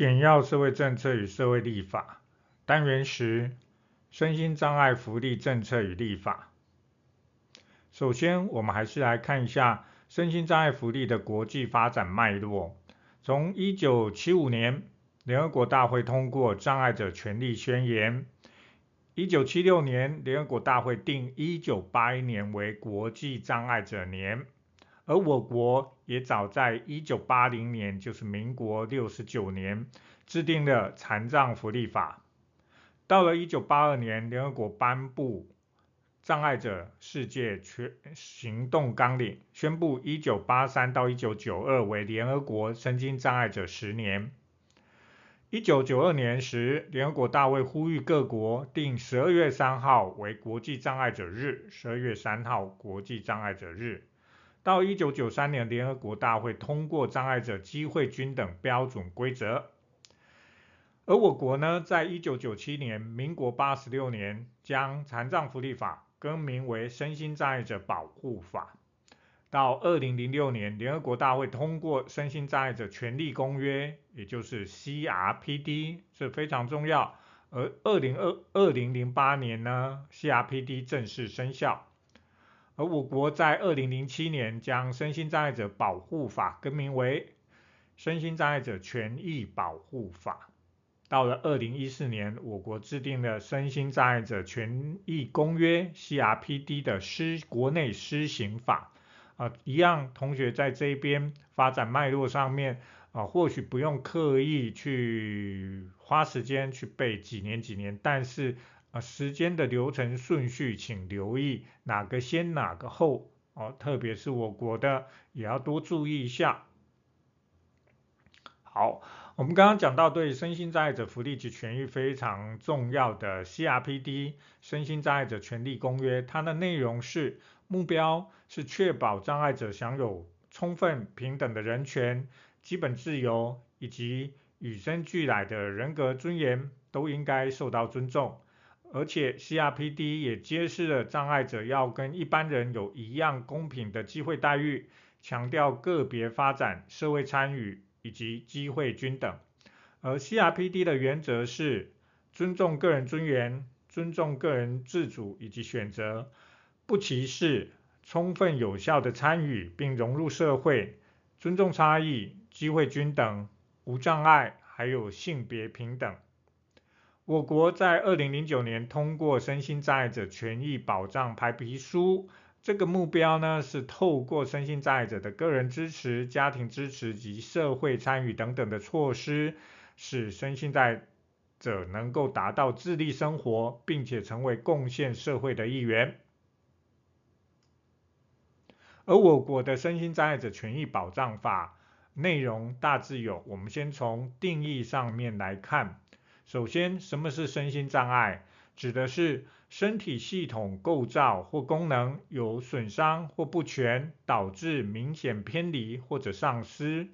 简要社会政策与社会立法单元十：身心障碍福利政策与立法。首先，我们还是来看一下身心障碍福利的国际发展脉络。从一九七五年，联合国大会通过《障碍者权利宣言》；一九七六年，联合国大会定一九八一年为国际障碍者年。而我国也早在一九八零年，就是民国六十九年，制定了残障福利法。到了一九八二年，联合国颁布《障碍者世界全行动纲领》，宣布一九八三到一九九二为联合国身心障碍者十年。一九九二年时，联合国大会呼吁各国定十二月三号为国际障碍者日，十二月三号国际障碍者日。到一九九三年，联合国大会通过障碍者机会均等标准规则。而我国呢，在一九九七年，民国八十六年，将残障福利法更名为身心障碍者保护法。到二零零六年，联合国大会通过身心障碍者权利公约，也就是 CRPD，这非常重要。而二零二二零零八年呢，CRPD 正式生效。而我国在二零零七年将身心障碍者保护法更名为身心障碍者权益保护法。到了二零一四年，我国制定了身心障碍者权益公约 （CRPD） 的施国内施行法。啊，一样，同学在这边发展脉络上面啊，或许不用刻意去花时间去背几年几年，但是。啊，时间的流程顺序，请留意哪个先哪个后哦，特别是我国的也要多注意一下。好，我们刚刚讲到对身心障碍者福利及权益非常重要的 CRPD 身心障碍者权利公约，它的内容是目标是确保障碍者享有充分平等的人权、基本自由以及与生俱来的人格尊严都应该受到尊重。而且 CRPD 也揭示了障碍者要跟一般人有一样公平的机会待遇，强调个别发展、社会参与以及机会均等。而 CRPD 的原则是尊重个人尊严、尊重个人自主以及选择，不歧视、充分有效的参与并融入社会，尊重差异、机会均等、无障碍，还有性别平等。我国在二零零九年通过身心障碍者权益保障白皮书，这个目标呢是透过身心障碍者的个人支持、家庭支持及社会参与等等的措施，使身心障碍者能够达到自立生活，并且成为贡献社会的一员。而我国的身心障碍者权益保障法内容大致有，我们先从定义上面来看。首先，什么是身心障碍？指的是身体系统构造或功能有损伤或不全，导致明显偏离或者丧失，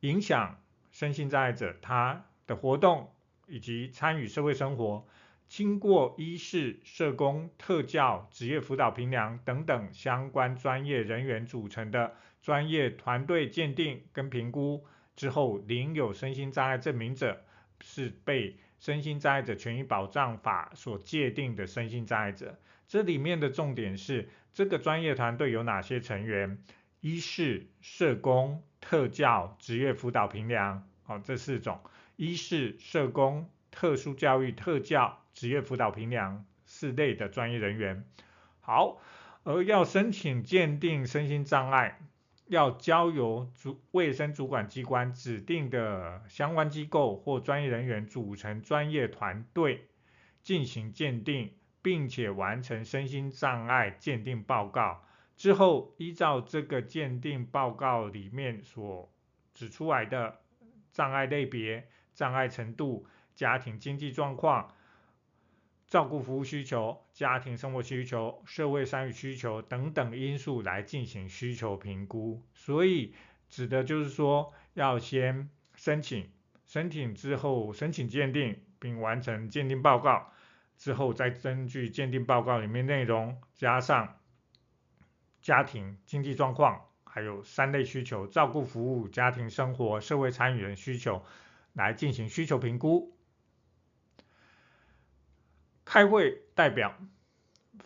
影响身心障碍者他的活动以及参与社会生活。经过医事、社工、特教、职业辅导评量等等相关专业人员组成的专业团队鉴定跟评估之后，领有身心障碍证明者是被身心障碍者权益保障法所界定的身心障碍者，这里面的重点是这个专业团队有哪些成员？医事、社工、特教、职业辅导评量，哦，这四种医事、社工、特殊教育、特教、职业辅导评量四类的专业人员。好，而要申请鉴定身心障碍。要交由主卫生主管机关指定的相关机构或专业人员组成专业团队进行鉴定，并且完成身心障碍鉴定报告之后，依照这个鉴定报告里面所指出来的障碍类别、障碍程度、家庭经济状况。照顾服务需求、家庭生活需求、社会参与需求等等因素来进行需求评估，所以指的就是说，要先申请，申请之后申请鉴定，并完成鉴定报告，之后再根据鉴定报告里面内容，加上家庭经济状况，还有三类需求：照顾服务、家庭生活、社会参与人需求。来进行需求评估。开会代表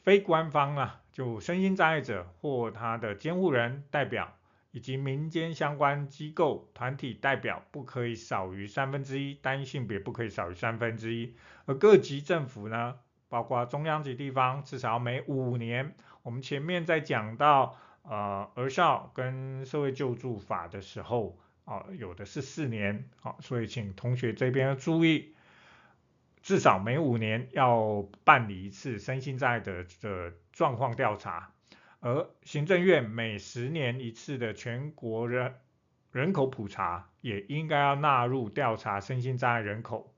非官方啊，就身心障碍者或他的监护人代表，以及民间相关机构团体代表不可以少于三分之一，单性别不可以少于三分之一。而各级政府呢，包括中央及地方，至少每五年。我们前面在讲到呃儿少跟社会救助法的时候，啊、有的是四年，好、啊，所以请同学这边要注意，至少每五年要办理一次身心障碍的的状况调查。而行政院每十年一次的全国人人口普查，也应该要纳入调查身心障碍人口。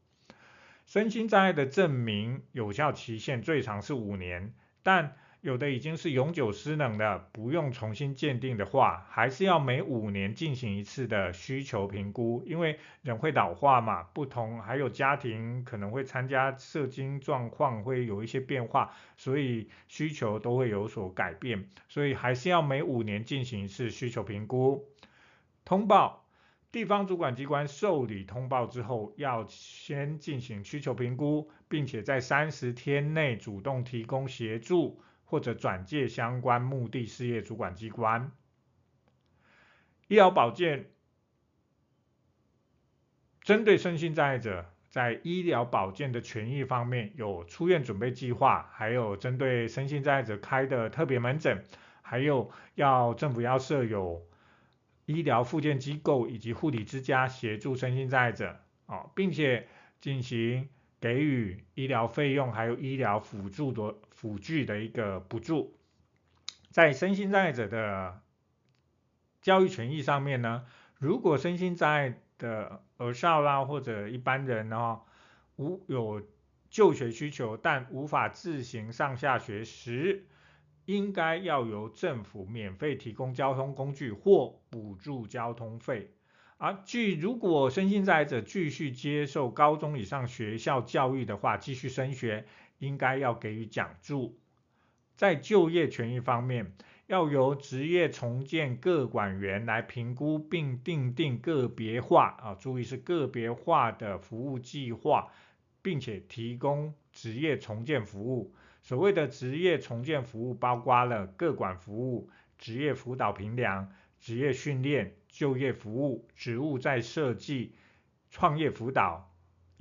身心障碍的证明有效期限最长是五年，但有的已经是永久失能的，不用重新鉴定的话，还是要每五年进行一次的需求评估，因为人会老化嘛，不同还有家庭可能会参加射精状况会有一些变化，所以需求都会有所改变，所以还是要每五年进行一次需求评估。通报，地方主管机关受理通报之后，要先进行需求评估，并且在三十天内主动提供协助。或者转介相关目的事业主管机关。医疗保健，针对身心障碍者，在医疗保健的权益方面，有出院准备计划，还有针对身心障碍者开的特别门诊，还有要政府要设有医疗复健机构以及护理之家协助身心障碍者，哦，并且进行。给予医疗费用还有医疗辅助的辅具的一个补助，在身心障碍者的教育权益上面呢，如果身心障碍的儿少啦或者一般人呢，无有就学需求，但无法自行上下学时，应该要由政府免费提供交通工具或补助交通费。而据如果身心障碍者继续接受高中以上学校教育的话，继续升学，应该要给予奖助。在就业权益方面，要由职业重建各管员来评估并订定个别化啊，注意是个别化的服务计划，并且提供职业重建服务。所谓的职业重建服务，包括了各管服务、职业辅导评量。职业训练、就业服务、职务再设计、创业辅导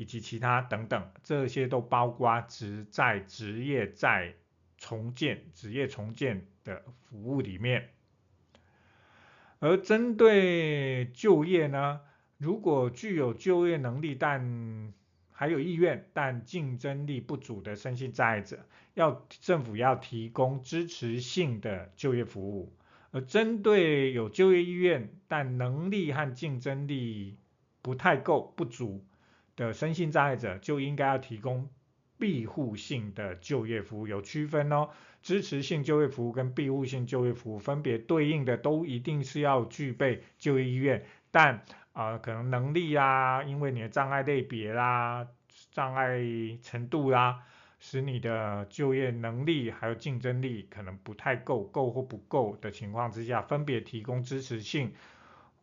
以及其他等等，这些都包括职在职业在重建、职业重建的服务里面。而针对就业呢，如果具有就业能力但还有意愿但竞争力不足的身心障碍者，要政府要提供支持性的就业服务。而针对有就业意愿但能力和竞争力不太够不足的身心障碍者，就应该要提供庇护性的就业服务，有区分哦。支持性就业服务跟庇护性就业服务分别对应的都一定是要具备就业意愿，但啊、可能能力啊，因为你的障碍类别啦、障碍程度啦。使你的就业能力还有竞争力可能不太够，够或不够的情况之下，分别提供支持性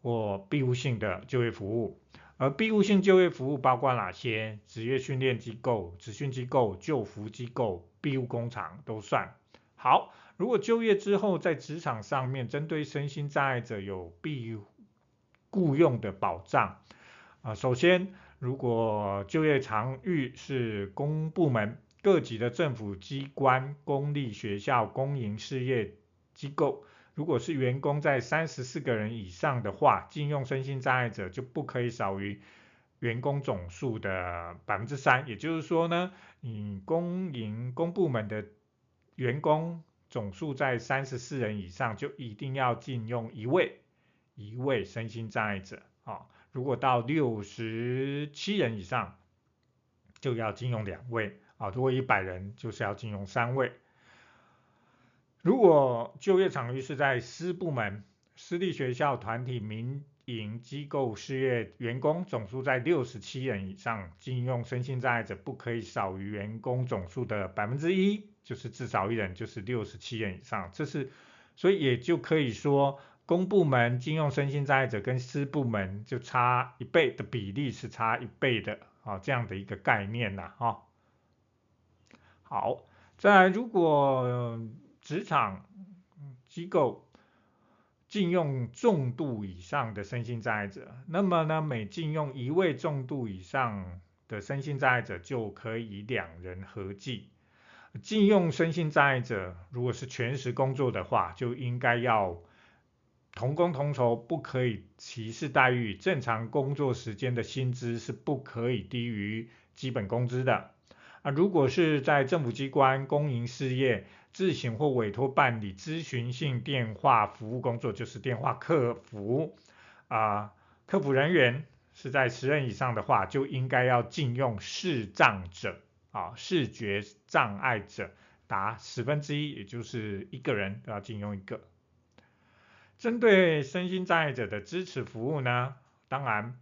或庇护性的就业服务。而庇护性就业服务包括哪些？职业训练机构、职训机构、就服机构、庇护工厂都算。好，如果就业之后在职场上面，针对身心障碍者有庇雇用的保障啊，首先，如果就业场域是公部门。各级的政府机关、公立学校、公营事业机构，如果是员工在三十四个人以上的话，禁用身心障碍者就不可以少于员工总数的百分之三。也就是说呢，你公营公部门的员工总数在三十四人以上，就一定要禁用一位一位身心障碍者啊。如果到六十七人以上，就要禁用两位。啊，如果一百人就是要禁用三位。如果就业场域是在私部门、私立学校、团体、民营机构事业，员工总数在六十七人以上，聘用身心障碍者不可以少于员工总数的百分之一，就是至少一人，就是六十七人以上。这是，所以也就可以说，公部门进用身心障碍者跟私部门就差一倍的比例是差一倍的啊，这样的一个概念呐，哈。好，再来，如果职场机构禁用重度以上的身心障碍者，那么呢，每禁用一位重度以上的身心障碍者，就可以两人合计。禁用身心障碍者，如果是全时工作的话，就应该要同工同酬，不可以歧视待遇。正常工作时间的薪资是不可以低于基本工资的。啊，如果是在政府机关、公营事业自行或委托办理咨询性电话服务工作，就是电话客服啊，客服人员是在十人以上的话，就应该要禁用视障者啊，视觉障碍者达十分之一，也就是一个人都要禁用一个。针对身心障碍者的支持服务呢，当然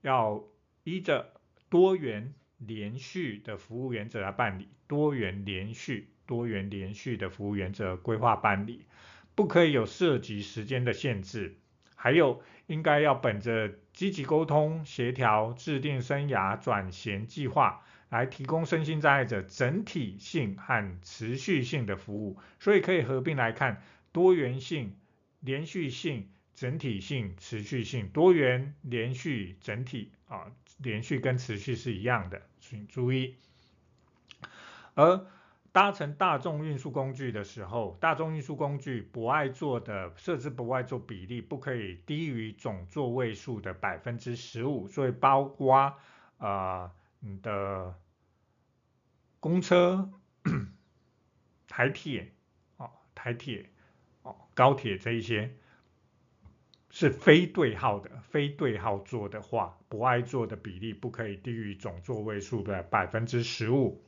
要依着多元。连续的服务原则来办理，多元连续、多元连续的服务原则规划办理，不可以有涉及时间的限制，还有应该要本着积极沟通、协调、制定生涯转衔计划，来提供身心障碍者整体性和持续性的服务。所以可以合并来看，多元性、连续性、整体性、持续性，多元、连续、整体啊。连续跟持续是一样的，请注意。而搭乘大众运输工具的时候，大众运输工具不爱坐的设置不爱坐比例不可以低于总座位数的百分之十五，所以包括啊你的公车、台铁哦、台铁哦、高铁这一些。是非对号的，非对号坐的话，不爱坐的比例不可以低于总座位数的百分之十五。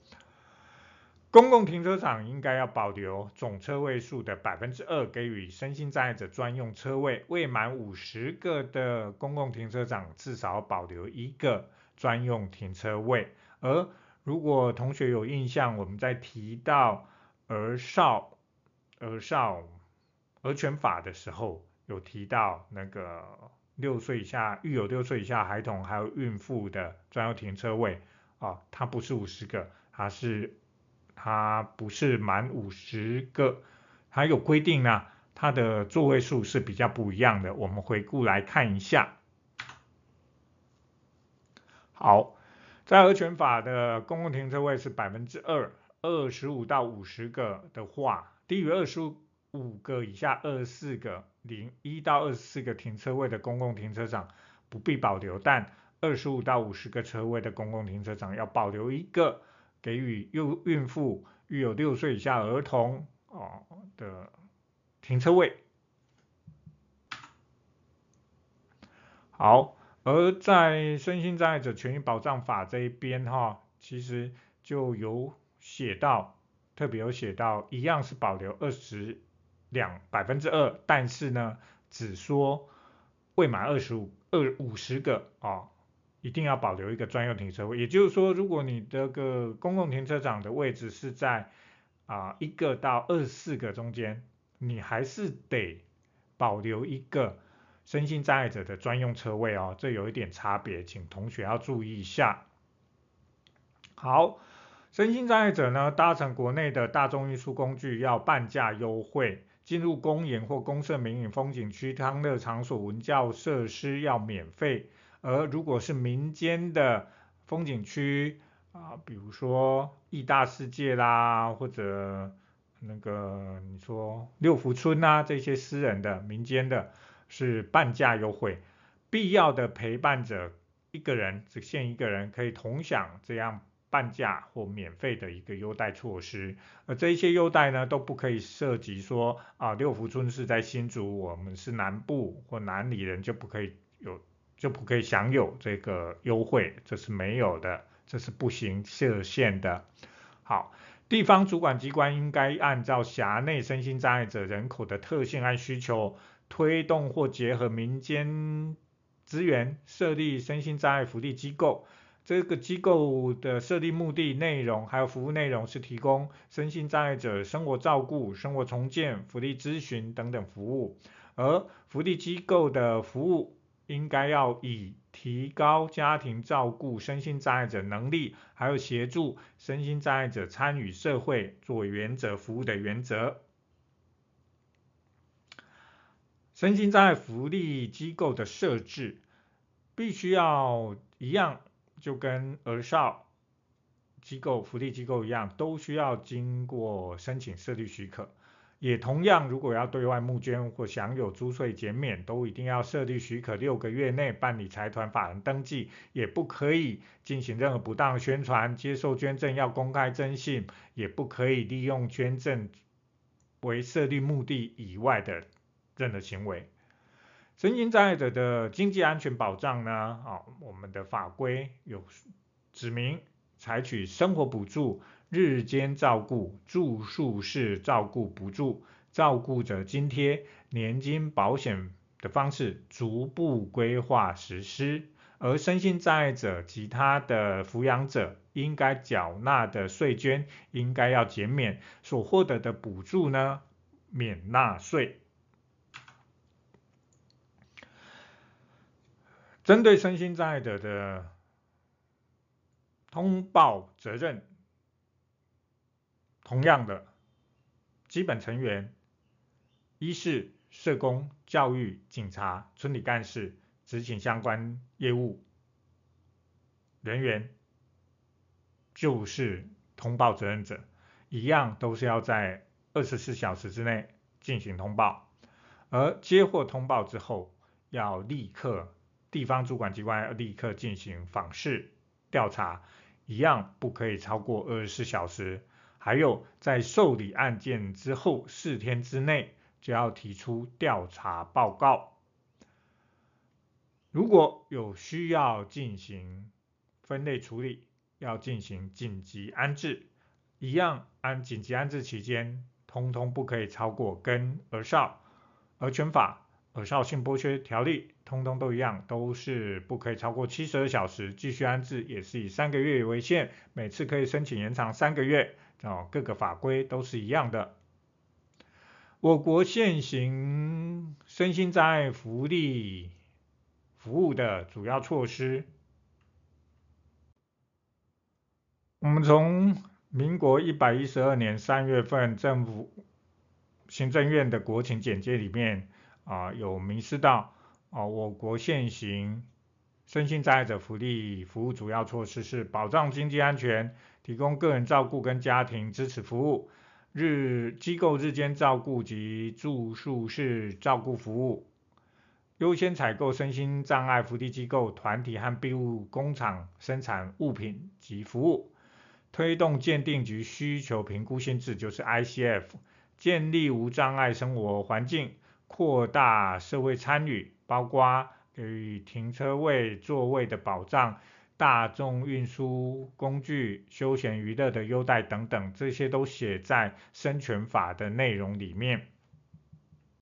公共停车场应该要保留总车位数的百分之二，给予身心障碍者专用车位。未满五十个的公共停车场至少保留一个专用停车位。而如果同学有印象，我们在提到儿少、儿少、儿权法的时候。有提到那个六岁以下育有六岁以下孩童还有孕妇的专用停车位啊，它不是五十个，它是它不是满五十个，还有规定呢，它的座位数是比较不一样的。我们回顾来看一下。好，在儿权法的公共停车位是百分之二，二十五到五十个的话，低于二十五个以下二十四个。零一到二十四个停车位的公共停车场不必保留，但二十五到五十个车位的公共停车场要保留一个，给予孕孕妇、育有六岁以下儿童哦的停车位。好，而在身心障碍者权益保障法这一边哈，其实就有写到，特别有写到，一样是保留二十。两百分之二，但是呢，只说未满二十五二五十个啊、一定要保留一个专用停车位。也就是说，如果你这个公共停车场的位置是在啊一个到二十四个中间，你还是得保留一个身心障碍者的专用车位哦，这有一点差别，请同学要注意一下。好，身心障碍者呢，搭乘国内的大众运输工具要半价优惠。进入公园或公设民营风景区、康乐场所、文教设施要免费，而如果是民间的风景区啊，比如说义大世界啦，或者那个你说六福村啊，这些私人的、民间的，是半价优惠，必要的陪伴者一个人只限一个人，可以同享这样。半价或免费的一个优待措施，而这一些优待呢，都不可以涉及说啊，六福村是在新竹，我们是南部或南里人就不可以有，就不可以享有这个优惠，这是没有的，这是不行设限的。好，地方主管机关应该按照辖内身心障碍者人口的特性和需求，推动或结合民间资源，设立身心障碍福利机构。这个机构的设立目的、内容还有服务内容是提供身心障碍者生活照顾、生活重建、福利咨询等等服务。而福利机构的服务应该要以提高家庭照顾身心障碍者能力，还有协助身心障碍者参与社会做原则服务的原则。身心障碍福利机构的设置必须要一样，就跟儿少机构、福利机构一样，都需要经过申请设立许可。也同样，如果要对外募捐或享有租税减免，都一定要设立许可，六个月内办理财团法人登记，也不可以进行任何不当宣传。接受捐赠要公开征信，也不可以利用捐赠为设立目的以外的任何行为。身心障碍者的经济安全保障呢？啊，我们的法规有指明，采取生活补助。日间照顾、住宿式照顾补助、照顾者津贴、年金保险的方式逐步规划实施，而身心障碍者及他的抚养者应该缴纳的税捐应该要减免，所获得的补助呢，免纳税。针对身心障碍者的通报责任。同样的，基本成员，一是社工、教育、警察、村里干事，执行相关业务人员，就是通报责任者，一样都是要在二十四小时之内进行通报，而接获通报之后，要立刻地方主管机关要立刻进行访视调查，一样不可以超过二十四小时。还有，在受理案件之后四天之内就要提出调查报告。如果有需要进行分类处理，要进行紧急安置，一样按紧急安置期间，通通不可以超过跟儿少儿权法、儿少性剥削条例，通通都一样，都是不可以超过七十二小时。继续安置也是以三个月为限，每次可以申请延长三个月。哦，各个法规都是一样的。我国现行身心障碍福利服务的主要措施，我们从民国一百一十二年三月份政府行政院的国情简介里面啊，有明示到哦，我国现行身心障碍者福利服务主要措施是保障经济安全。提供个人照顾跟家庭支持服务，日机构日间照顾及住宿式照顾服务，优先采购身心障碍福利机构团体和庇护工厂生产物品及服务，推动鉴定及需求评估新制，就是 ICF，建立无障碍生活环境，扩大社会参与，包括给予停车位座位的保障。大众运输工具、休闲娱乐的优待等等，这些都写在《生权法》的内容里面。